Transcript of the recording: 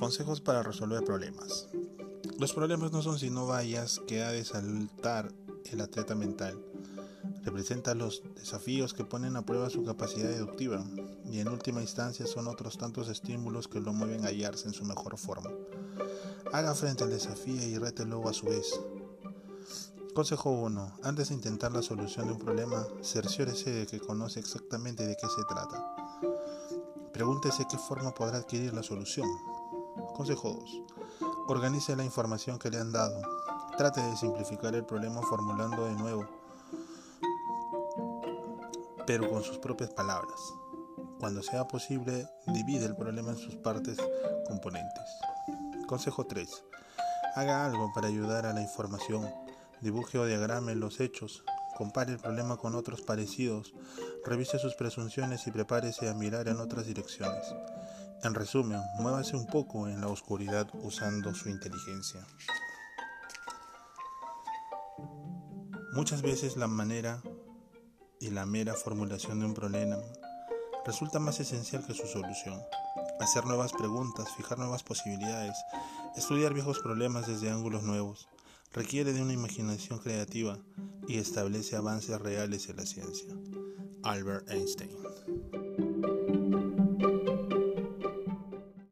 Consejos para resolver problemas. Los problemas no son sino vallas que ha de saltar el atleta mental. Representa los desafíos que ponen a prueba su capacidad deductiva y en última instancia son otros tantos estímulos que lo mueven a hallarse en su mejor forma. Haga frente al desafío y rételo a su vez. Consejo 1. Antes de intentar la solución de un problema, cerciórese de que conoce exactamente de qué se trata. Pregúntese qué forma podrá adquirir la solución. Consejo 2. Organice la información que le han dado. Trate de simplificar el problema formulando de nuevo, pero con sus propias palabras. Cuando sea posible, divide el problema en sus partes componentes. Consejo 3. Haga algo para ayudar a la información. Dibuje o diagrame los hechos. Compare el problema con otros parecidos. Revise sus presunciones y prepárese a mirar en otras direcciones. En resumen, muévase un poco en la oscuridad usando su inteligencia. Muchas veces la manera y la mera formulación de un problema resulta más esencial que su solución. Hacer nuevas preguntas, fijar nuevas posibilidades, estudiar viejos problemas desde ángulos nuevos, requiere de una imaginación creativa y establece avances reales en la ciencia. Albert Einstein